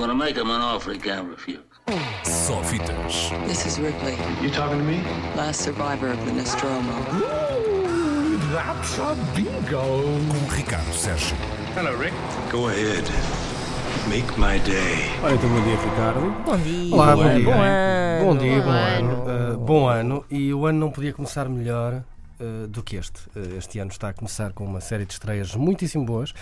gonna make him an offer he can't refuse. Só fitas. This is Ripley, You talking to me? last survivor of the Nostromo. That's a bingo. Com Ricardo Sérgio. Hello, Rick. Go ahead. Make my day. Ora, então, bom dia, Ricardo. Bom dia. Olá, bom Bom dia. ano. Bom dia, bom, Bom ano. Uh, bom ano. E o ano não podia começar melhor uh, do que este. Uh, este ano está a começar com uma série de estreias muitíssimo boas.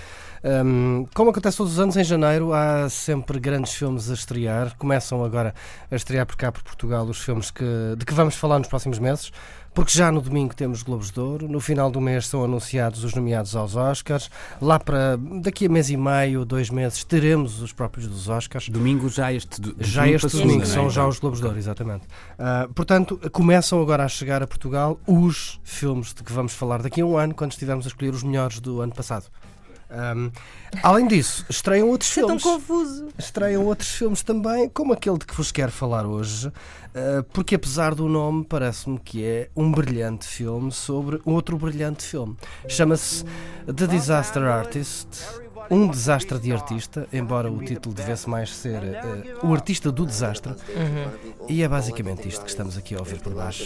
Um, como acontece todos os anos, em janeiro há sempre grandes filmes a estrear. Começam agora a estrear por cá, por Portugal, os filmes que, de que vamos falar nos próximos meses. Porque já no domingo temos Globos de Ouro, no final do mês são anunciados os nomeados aos Oscars, lá para daqui a mês e meio, dois meses, teremos os próprios dos Oscars. Domingo já este do- Já domingo este domingo, segunda, são é? já os Globos de Ouro, exatamente. Ah, portanto, começam agora a chegar a Portugal os filmes de que vamos falar daqui a um ano, quando estivermos a escolher os melhores do ano passado. Ahm, além disso, estreiam outros Isso é tão filmes. confuso. Estreiam outros filmes também, como aquele de que vos quero falar hoje, ah, porque apesar do nome, parece-me que é um brilhante filme sobre outro brilhante filme. Chama-se The Disaster Artist. Um desastre de artista, embora o título devesse mais ser ah, O Artista do Desastre. E é basicamente isto que estamos aqui a ouvir por baixo.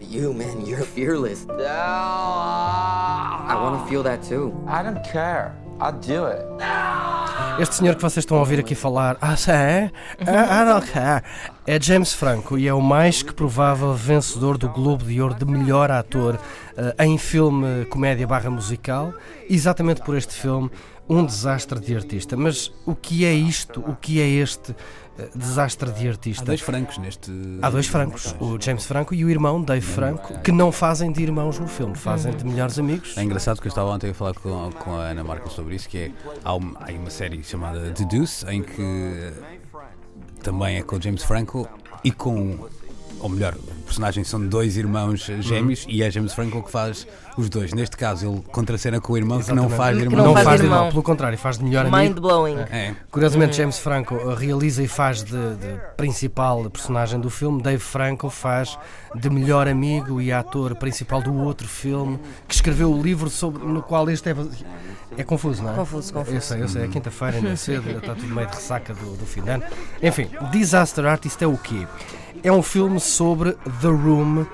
You, man, you're fearless. I want to feel that too. I don't care. I'll do it. Este senhor que vocês estão a ouvir aqui falar, ah, sim? Ah, ah. É James Franco e é o mais que provável vencedor do Globo de Ouro de melhor ator eh, em filme comédia barra musical, exatamente por este filme, Um Desastre de Artista. Mas o que é isto? O que é este eh, desastre de Há artista? dois francos neste. Há dois Francos, o James Franco e o irmão Dave Franco, que não fazem de irmãos no filme, fazem de melhores amigos. É engraçado que eu estava ontem a falar com, com a Ana Marca sobre isso, que é há uma, há uma série chamada The Deuce, em que eh, também é com o James Franco e com, ou melhor, o personagem são dois irmãos Uhum. gêmeos e é James Franco que faz os dois. Neste caso, ele contracena com o irmão que não faz Que irmão. Não faz irmão. irmão, pelo contrário, faz de melhor amigo. Mind blowing. É, Curiosamente, James Franco realiza e faz de, de principal personagem do filme, Dave Franco faz de melhor amigo e ator principal do outro filme, que escreveu o livro sobre, no qual este é. É confuso, não é? Confuso, confuso. Eu sei, eu sei, é quinta-feira, ainda é cedo, ainda está tudo meio de ressaca do, do fim de ano. Enfim, Disaster Artist é o quê? É um filme sobre The Room.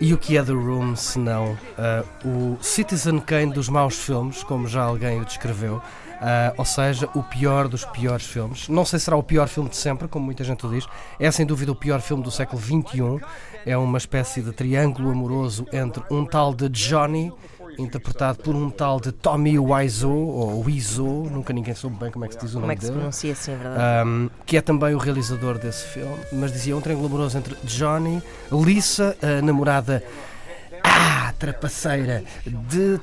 E o que é The Room se não ah, o Citizen Kane dos maus filmes, como já alguém o descreveu? Ah, ou seja, o pior dos piores filmes. Não sei se será o pior filme de sempre, como muita gente o diz. É sem dúvida o pior filme do século XXI. É uma espécie de triângulo amoroso entre um tal de Johnny, interpretado por um tal de Tommy Wiseau, ou Wiseau, nunca ninguém soube bem como é que se diz o Como nome é que se dele. pronuncia assim, é verdade? Um, que é também o realizador desse filme, mas dizia um triângulo amoroso entre Johnny, Lisa, a namorada ah, trapaceira de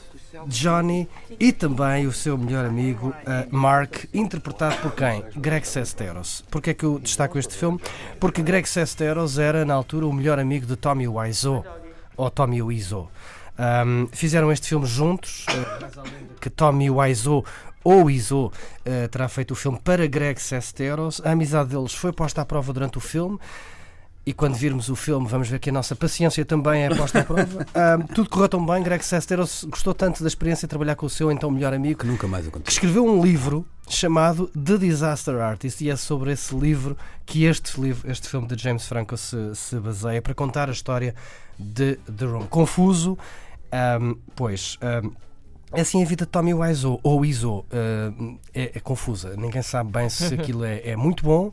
Johnny e também o seu melhor amigo uh, Mark, interpretado por quem? Greg Sesteros. Porquê é que eu destaco este filme? Porque Greg Sesteros era na altura o melhor amigo de Tommy Wiseau, ou Tommy Wiseau. Um, fizeram este filme juntos, uh, que Tommy Wiseau ou Wiseau uh, terá feito o filme para Greg Sesteros. A amizade deles foi posta à prova durante o filme. E quando virmos o filme, vamos ver que a nossa paciência também é posta à prova. Um, tudo correu tão bem. Greg Sesteros gostou tanto da experiência de trabalhar com o seu então melhor amigo que nunca mais que aconteceu. escreveu um livro chamado The Disaster Artist e é sobre esse livro que este livro, este filme de James Franco se, se baseia para contar a história de The Room. Confuso, ahm, pois. ahm, é assim a vida de Tommy Wiseau, ou Wiseau, ahm, é, é confusa. Ninguém sabe bem se aquilo é, é muito bom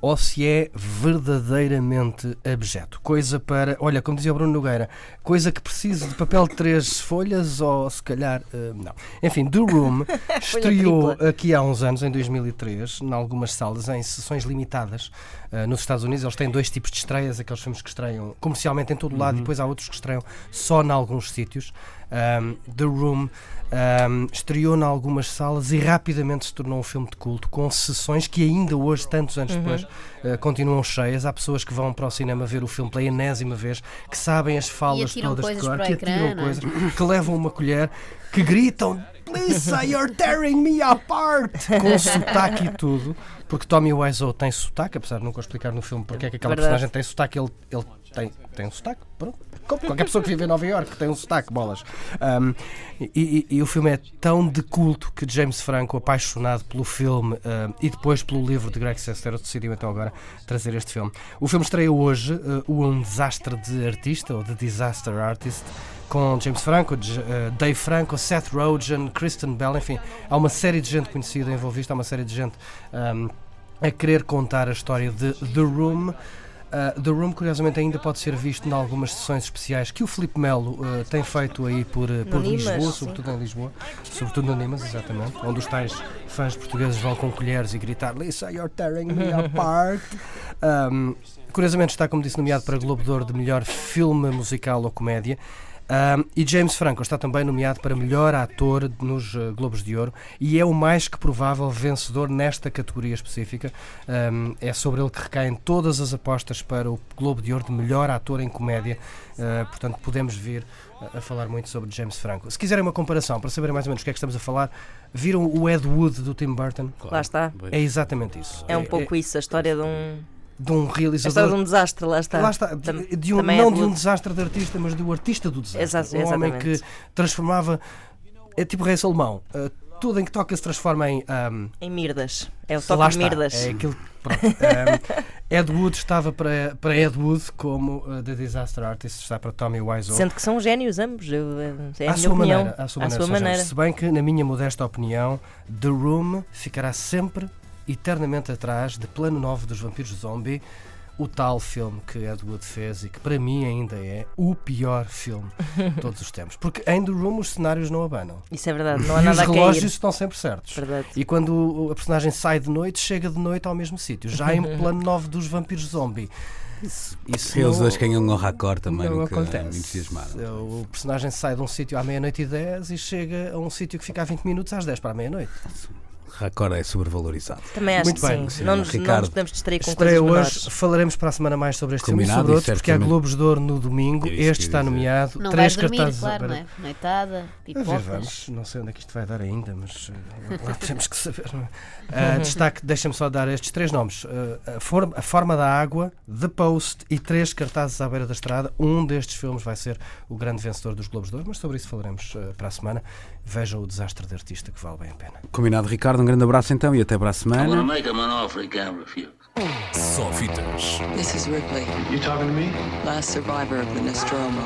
ou se é verdadeiramente abjeto. Coisa para, olha, como dizia o Bruno Nogueira, coisa que precisa de papel de três folhas ou se calhar, eh, não. Enfim, The Room estreou aqui há uns anos, em 2003, em algumas salas, em sessões limitadas. Eh, nos Estados Unidos eles têm dois tipos de estreias, aqueles filmes que estreiam comercialmente em todo o lado e depois há outros que estreiam só em alguns sítios. Um, The Room um, estreou em algumas salas e rapidamente se tornou um filme de culto, com sessões que ainda hoje, tantos anos depois, uh, continuam cheias. Há pessoas que vão para o cinema ver o filme pela enésima vez, que sabem as falas todas de cor, que ecrã, atiram não é? coisas, que levam uma colher. que gritam Lisa, you're tearing me apart! Com sotaque e tudo, porque Tommy Wiseau tem sotaque, apesar de nunca explicar no filme porque é que aquela Verdade. personagem tem sotaque, ele, ele tem, tem um sotaque, pronto. Qualquer pessoa que vive em Nova Iorque tem um sotaque, bolas. Um, e, e- e o filme é tão de culto que James Franco, apaixonado pelo filme e depois pelo livro de Greg Sestero, decidiu então agora trazer este filme. O filme estreia hoje, uh, Um Desastre de Artista, ou The Disaster Artist, com James Franco, uh, Dave Franco, Seth Rogen, Kristen Bell, enfim, há uma série de gente conhecida envolvida, há uma série de gente um, a querer contar a história de The Room. Uh, The Room, curiosamente, ainda pode ser visto em algumas sessões especiais que o Filipe Melo uh, tem feito aí por, uh, por Nimas, Lisboa, sim. sobretudo em Lisboa, sobretudo no Nimas, exatamente, onde os tais fãs portugueses vão com colheres e gritar Lisa, you're tearing me apart. Um, curiosamente está, como disse, nomeado para Globo de Ouro de melhor filme musical ou comédia. Um, e James Franco está também nomeado para melhor ator nos uh, Globos de Ouro e é o mais que provável vencedor nesta categoria específica. Um, é sobre ele que recaem todas as apostas para o Globo de Ouro de melhor ator em comédia. Uh, portanto, podemos vir a, a falar muito sobre James Franco. Se quiserem uma comparação, para saberem mais ou menos o que é que estamos a falar, viram o Ed Wood do Tim Burton? Lá está. É exatamente isso. É um pouco isso, a história de um. De um realizador. história de um desastre, lá está. Lá está, de, de um, também não é de um de- desastre de artista, mas do artista do desastre. Exato, um homem exatamente. que transformava. É tipo Rei Salomão. uh, tudo em que toca se transforma em. um, Em Mirdas. É o toque de Mirdas. É aquilo, um, Ed Wood estava para, para Ed Wood, como uh, The Disaster Artist está para Tommy Wiseau. Sendo que são génios ambos. eu- É a à minha sua opinião. maneira, à sua À maneira, sua maneira. Se bem que, na minha modesta opinião, The Room ficará sempre, eternamente atrás de Plano 9 dos Vampiros Zombie, o tal filme que Ed Wood fez e que para mim ainda é o pior filme de todos os tempos. Porque em The Room os cenários não abanam. Isso é verdade, não há e os nada a relógios cair. estão sempre certos. Verdade. E quando a personagem sai de noite, chega de noite ao mesmo sítio. Já em plano 9 dos vampiros zombie. Isso, isso Eles dois ganham um raccord também, não nunca me acontece. entusiasmaram. O personagem sai de um sítio à meia-noite e 10 e chega a um sítio que fica a 20 minutos às 10 para a meia-noite. Raccord é sobrevalorizado. Também acho Muito que bem. sim. Não nos, não Ricardo. nos podemos distrair com Estreia coisas hoje, menores. falaremos para a semana mais sobre este filme Combinado, sobre e outros, porque há Globos de Ouro no domingo. Este está nomeado. Não três vais dormir, cartazes claro, não beira- é? Noitada, A ver, pipocas. vamos. Não sei onde é que isto vai dar ainda, mas eh, lá temos que saber. não? Ah, destaque, deixa-me só dar estes três nomes: Ah, a, For- a Forma da Água, The Post e Três Cartazes à Beira da Estrada. Um destes filmes vai ser o grande vencedor dos Globos de Ouro, mas sobre isso falaremos ah, para a semana. Vejam o desastre de artista que vale bem a pena. Combinado, Ricardo. Um grande abraço então e até para a semana. Só fitas. This is Ripley, You talking to me? last survivor of the Nostromo.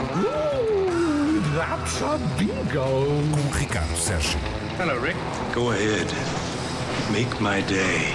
That's a bingo. Com Ricardo Sérgio. Hello, Rick. Go ahead. Make my day.